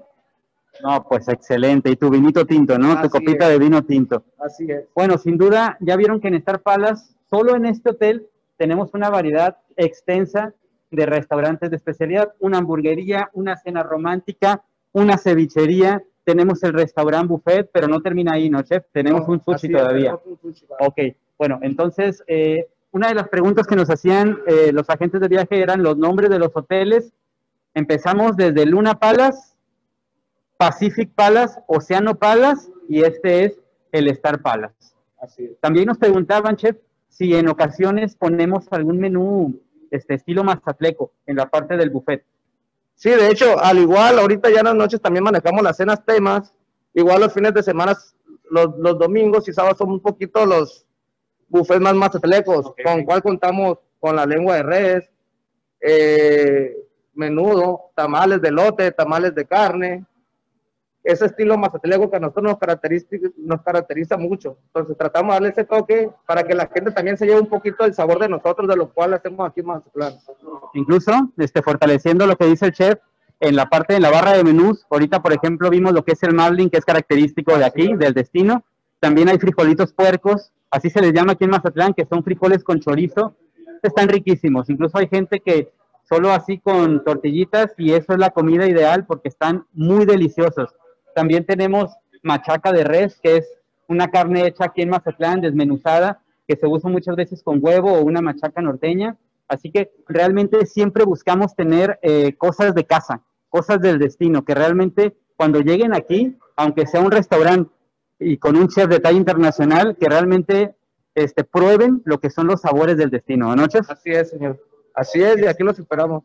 No, pues excelente. Y tu vinito tinto, ¿no? tu copita es. de vino tinto. Así es. Bueno, sin duda, ya vieron que en Star Palace, solo en este hotel, tenemos una variedad extensa de restaurantes de especialidad, una hamburguería, una cena romántica, una cevichería, tenemos el restaurante buffet, pero no termina ahí, ¿no, chef? Tenemos un sushi todavía. un sushi. Ok, bueno, entonces, eh, una de las preguntas que nos hacían eh, los agentes de viaje eran los nombres de los hoteles. Empezamos desde Luna Palace, Pacific Palace, Oceano Palace y este es el Star Palace. Así es. También nos preguntaban, chef, si en ocasiones ponemos algún menú este estilo mazatleco en la parte del buffet. Sí, de hecho, al igual, ahorita ya en las noches también manejamos las cenas temas. Igual los fines de semana, los, los domingos y sábados son un poquito los buffets más mazatlecos, Ok. con cual contamos con la lengua de res, eh, menudo, tamales de lote, tamales de carne. Ese estilo mazatleco que a nosotros nos caracteriza, nos caracteriza mucho. Entonces tratamos de darle ese toque para que la gente también se lleve un poquito del sabor de nosotros, de lo cual hacemos aquí en Mazatlán. Incluso este, fortaleciendo lo que dice el chef en la parte de la barra de menús. Ahorita, por ejemplo, vimos lo que es el marlin, que es característico de aquí, del destino. También hay frijolitos puercos, así se les llama aquí en Mazatlán, que son frijoles con chorizo. Están riquísimos. Incluso hay gente que solo así con tortillitas y eso es la comida ideal porque están muy deliciosos. También tenemos machaca de res, que es una carne hecha aquí en Mazatlán, desmenuzada, que se usa muchas veces con huevo o una machaca norteña. Así que realmente siempre buscamos tener eh, cosas de casa, cosas del destino, que realmente cuando lleguen aquí, aunque sea un restaurante y con un chef de talla internacional, que realmente este, prueben lo que son los sabores del destino, ¿no, chef? Así es, señor. Así es, y aquí los esperamos.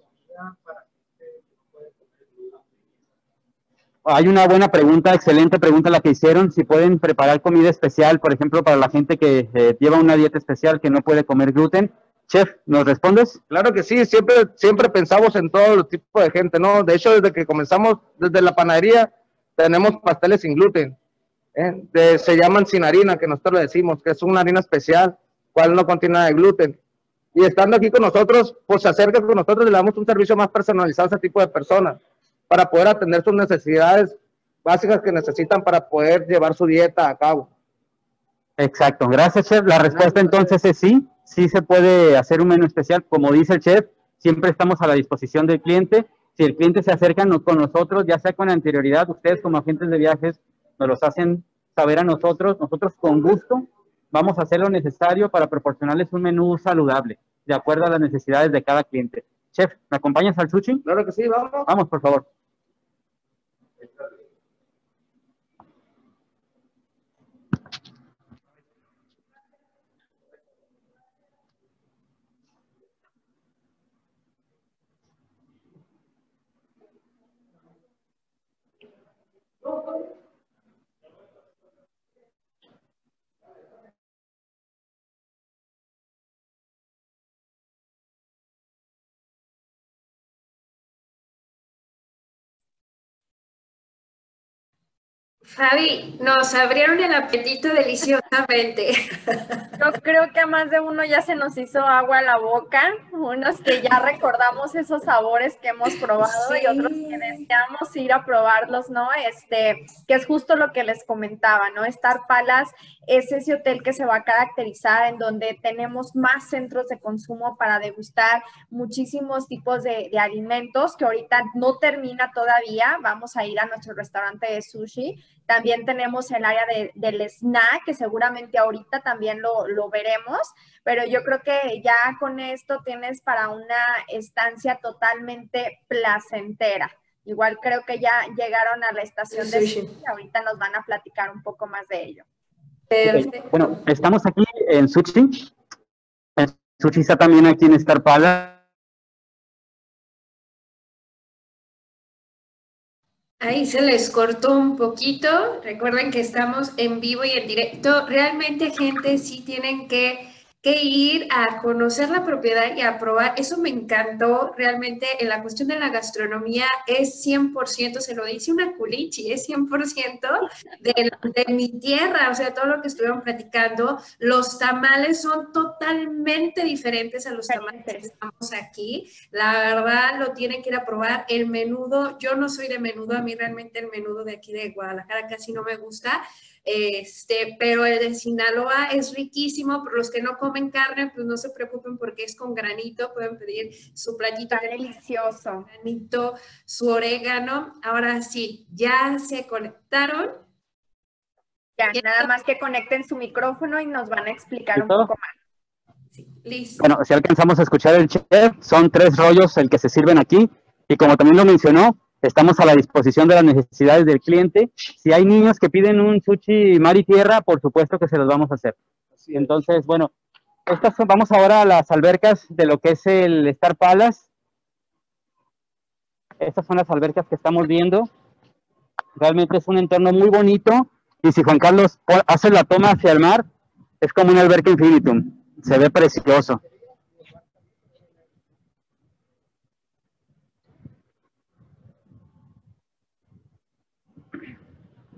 Hay una buena pregunta, excelente pregunta la que hicieron, si pueden preparar comida especial, por ejemplo, para la gente que eh, lleva una dieta especial que no puede comer gluten. Chef, ¿nos respondes? Claro que sí, siempre, siempre pensamos en todo los tipos de gente, ¿no? De hecho, desde que comenzamos, desde la panadería, tenemos pasteles sin gluten. ¿eh? Se llaman sin harina, que nosotros le decimos, que es una harina especial, cual no contiene nada de gluten. y estando aquí con nosotros, pues se acerca con nosotros y le damos un servicio más personalizado a ese tipo de personas para poder atender sus necesidades básicas que necesitan para poder llevar su dieta a cabo. Exacto, gracias chef. La respuesta entonces es sí, sí se puede hacer un menú especial. Como dice el chef, siempre estamos a la disposición del cliente. Si el cliente se acerca con nosotros, ya sea con anterioridad, ustedes como agentes de viajes nos los hacen saber a nosotros. Nosotros con gusto vamos a hacer lo necesario para proporcionarles un menú saludable, de acuerdo a las necesidades de cada cliente. Chef, ¿me acompañas al sushi? Claro que sí, vamos. Vamos, por favor. Fabi, nos abrieron el apetito deliciosamente. Yo creo que a más de uno ya se nos hizo agua a la boca, unos que ya recordamos esos sabores que hemos probado y otros que deseamos ir a probarlos, ¿no? Este, que es justo lo que les comentaba, ¿no? Star Palace es ese hotel que se va a caracterizar en donde tenemos más centros de consumo para degustar muchísimos tipos de, de alimentos que ahorita no termina todavía. Vamos a ir a nuestro restaurante de sushi. También tenemos el área de- del snack, que seguramente ahorita también lo, lo veremos, pero yo creo que ya con esto tienes para una estancia totalmente placentera. Igual creo que ya llegaron a la estación de Sushi. sushi, ahorita nos van a platicar un poco más de ello. Bueno, estamos aquí en Sushi. En Sushi está también aquí en Star Ahí se les cortó un poquito. Recuerden que estamos en vivo y en directo. Realmente, gente, sí tienen que, que ir a conocer la propiedad y a probar. Eso me encantó. Realmente, en la cuestión de la gastronomía, es 100%, se lo dice una culichi, es 100% de, de mi tierra. O sea, todo lo que estuvieron platicando. Los tamales son totalmente diferentes a los tamales que estamos aquí. La verdad, lo tienen que ir a probar. El menudo, yo no soy de menudo, a mí realmente el menudo de aquí de Guadalajara casi no me gusta, este, pero el de Sinaloa es riquísimo. Por los que no comen carne, pues no se preocupen porque es con granito, pueden pedir su platito Está de delicioso. granito, su orégano. Ahora sí, ya se conectaron. Ya, Ya. nada más que conecten su micrófono y nos van a explicar un poco más. Sí, listo. Bueno, si alcanzamos a escuchar el chef, son tres rollos el que se sirven aquí. Y como también lo mencionó, estamos a la disposición de las necesidades del cliente. Si hay niños que piden un sushi mar y tierra, por supuesto que se los vamos a hacer. Entonces, bueno, estas son- vamos ahora a las albercas de lo que es el Star Palace. Estas son las albercas que estamos viendo. Realmente es un entorno muy bonito. Y si Juan Carlos hace la toma hacia el mar, es como una alberca infinitum. Se ve precioso.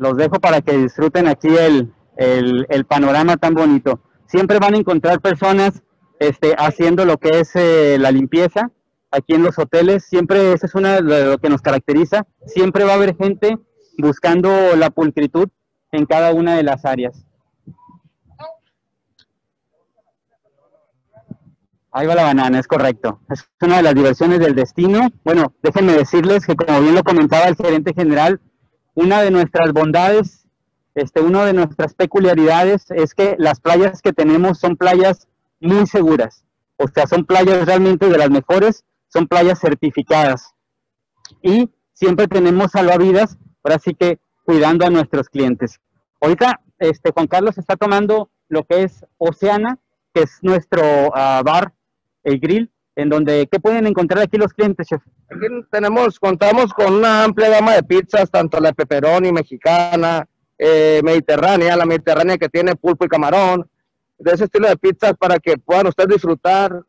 Los dejo para que disfruten aquí el, el- panorama tan bonito. Siempre van a encontrar personas este, haciendo lo que es eh, la limpieza aquí en los hoteles. Siempre eso es una de lo que nos caracteriza. Siempre va a haber gente buscando la pulcritud en cada una de las áreas. Ahí va la banana, es correcto. Es una de las diversiones del destino. Bueno, déjenme decirles que como bien lo comentaba el gerente general, una de nuestras bondades, este, una de nuestras peculiaridades es que las playas que tenemos son playas muy seguras. O sea, son playas realmente de las mejores, son playas certificadas. Y siempre tenemos salvavidas, ahora sí que cuidando a nuestros clientes. Ahorita, este, Juan Carlos está tomando lo que es Oceana, que es nuestro ah, bar, el grill, en donde, ¿qué pueden encontrar aquí los clientes, chef? Aquí tenemos, contamos con una amplia gama de pizzas, tanto la pepperoni mexicana, eh, mediterránea, la mediterránea que tiene pulpo y camarón, de ese estilo de pizzas para que puedan ustedes disfrutar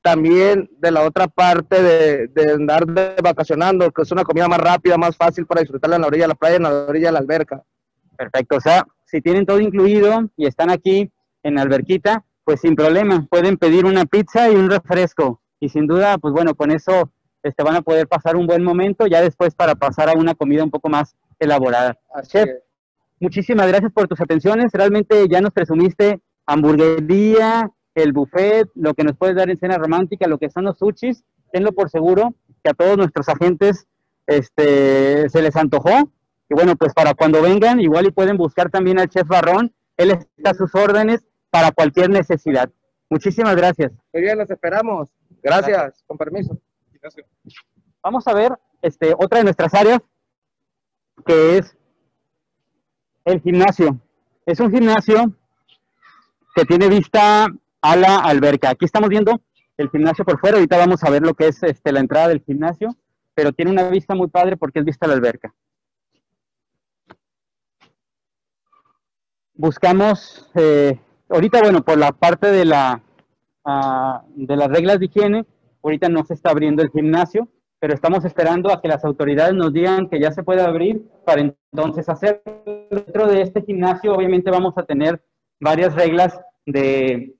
también de la otra parte de, de andar de vacacionando, que es una comida más rápida, más fácil para disfrutarla en la orilla de la playa, en la orilla de la alberca. Perfecto, o sea, si tienen todo incluido y están aquí en la alberquita, pues sin problema, pueden pedir una pizza y un refresco. Y sin duda, pues bueno, con eso este, van a poder pasar un buen momento, ya después para pasar a una comida un poco más elaborada. Chef, muchísimas gracias por tus atenciones. Realmente ya nos presumiste hamburguería, el buffet, lo que nos puedes dar en cena romántica, lo que son los sushis. Tenlo por seguro que a todos nuestros agentes este, se les antojó. Y bueno, pues para cuando vengan, igual y pueden buscar también al chef Barrón. Él está a sus órdenes para cualquier necesidad. Muchísimas gracias. Muy bien, los esperamos. Gracias, con permiso. Vamos a ver este, otra de nuestras áreas, que es el gimnasio. Es un gimnasio que tiene vista a la alberca. Aquí estamos viendo el gimnasio por fuera. Ahorita vamos a ver lo que es este, la entrada del gimnasio, pero tiene una vista muy padre porque es vista a la alberca. Buscamos, eh, ahorita, bueno, por la parte de, la, de las reglas de higiene, ahorita no se está abriendo el gimnasio, pero estamos esperando a que las autoridades nos digan que ya se puede abrir para entonces hacer. Dentro de este gimnasio, obviamente, vamos a tener varias reglas de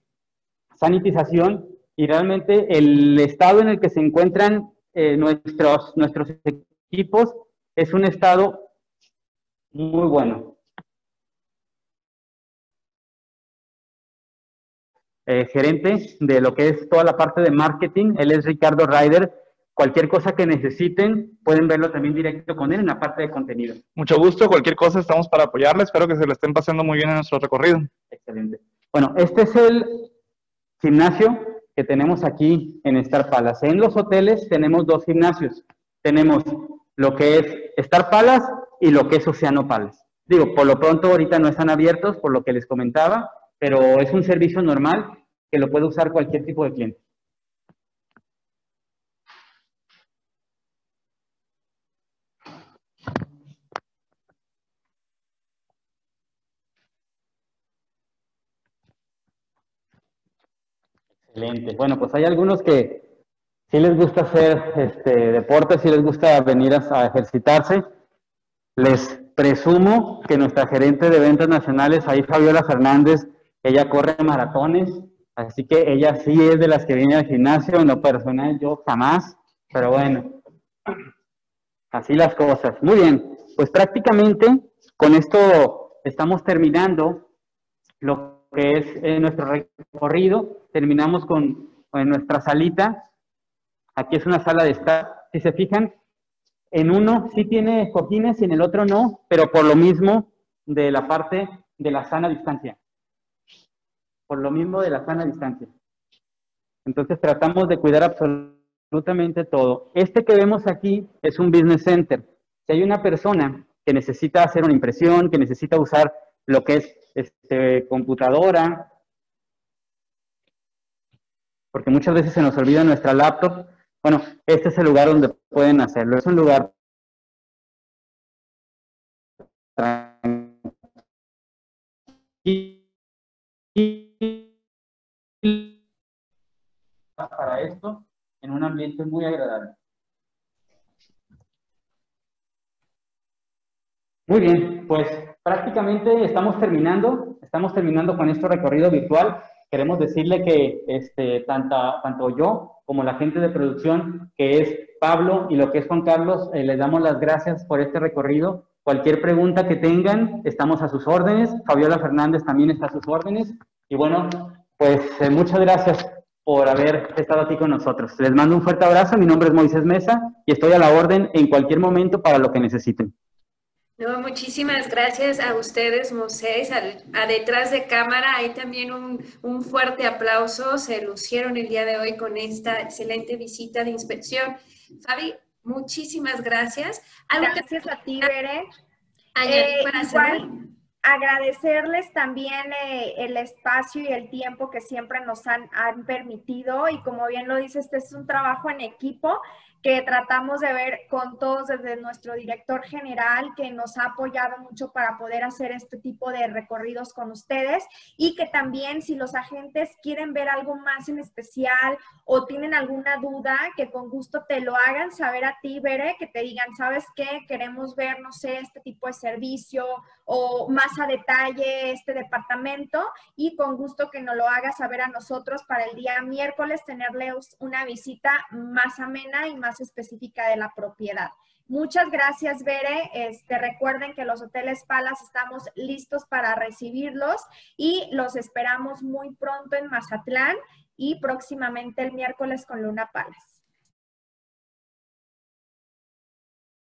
sanitización y realmente el estado en el que se encuentran eh, nuestros, nuestros equipos es un estado muy bueno. Eh, gerente de lo que es toda la parte de marketing, él es Ricardo Ryder. Cualquier cosa que necesiten, pueden verlo también directo con él en la parte de contenido. Mucho gusto, cualquier cosa estamos para apoyarles. Espero que se lo estén pasando muy bien en nuestro recorrido. Excelente. Bueno, este es el gimnasio que tenemos aquí en Star Palace. En los hoteles tenemos dos gimnasios. Tenemos lo que es Star Palace y lo que es Oceano Palace. Digo, por lo pronto ahorita no están abiertos, por lo que les comentaba, pero es un servicio normal que lo puede usar cualquier tipo de cliente. Excelente. Bueno, pues hay algunos que sí les gusta hacer este, deporte, sí les gusta venir a, ejercitarse. Les presumo que nuestra gerente de ventas nacionales, ahí Fabiola Fernández, ella corre maratones, así que ella sí es de las que viene al gimnasio, en lo personal yo jamás, pero bueno, así las cosas. Muy bien, pues prácticamente con esto estamos terminando lo que es eh, nuestro recorrido terminamos con, nuestra salita. Aquí es una sala de estar. Si se fijan, en uno sí tiene cojines y en el otro no, pero por lo mismo de la parte de la sana distancia. Por lo mismo de la sana distancia. Entonces tratamos de cuidar absolutamente todo. Este que vemos aquí es un business center. Si hay una persona que necesita hacer una impresión, que necesita usar lo que es este, computadora, porque muchas veces se nos olvida nuestra laptop. Bueno, este es el lugar donde pueden hacerlo. Es un lugar esto en un ambiente muy agradable. Muy bien, pues prácticamente estamos terminando, estamos terminando con este recorrido virtual queremos decirle que este, tanta, tanto yo como la gente de producción, que es Pablo y lo que es Juan Carlos, eh, les damos las gracias por este recorrido. Cualquier pregunta que tengan, estamos a sus órdenes. Fabiola Fernández también está a sus órdenes. Y bueno, pues eh, muchas gracias por haber estado aquí con nosotros. Les mando un fuerte abrazo. Mi nombre es Moisés Mesa y estoy a la orden en cualquier momento para lo que necesiten. No, muchísimas gracias a ustedes, Moisés. A, detrás de cámara hay también un, fuerte aplauso. Se lucieron el día de hoy con esta excelente visita de inspección. Fabi, muchísimas gracias. gracias a ti, Bere. Eh, agradecerles también eh, el espacio y el tiempo que siempre nos han, han, permitido y como bien lo dice, este es un trabajo en equipo que tratamos de ver con todos desde nuestro director general, que nos ha apoyado mucho para poder hacer este tipo de recorridos con ustedes y que también si los agentes quieren ver algo más en especial o tienen alguna duda, que con gusto te lo hagan saber a ti, Bere, que te digan, ¿sabes qué? Queremos ver, no sé, este tipo de servicio o más a detalle este departamento y con gusto que nos lo haga saber a nosotros para el día miércoles tenerles una visita más amena y más específica de la propiedad. Muchas gracias, Bere. Este, recuerden que los hoteles Palas estamos listos para recibirlos y los esperamos muy pronto en Mazatlán y próximamente el miércoles con Luna Palas.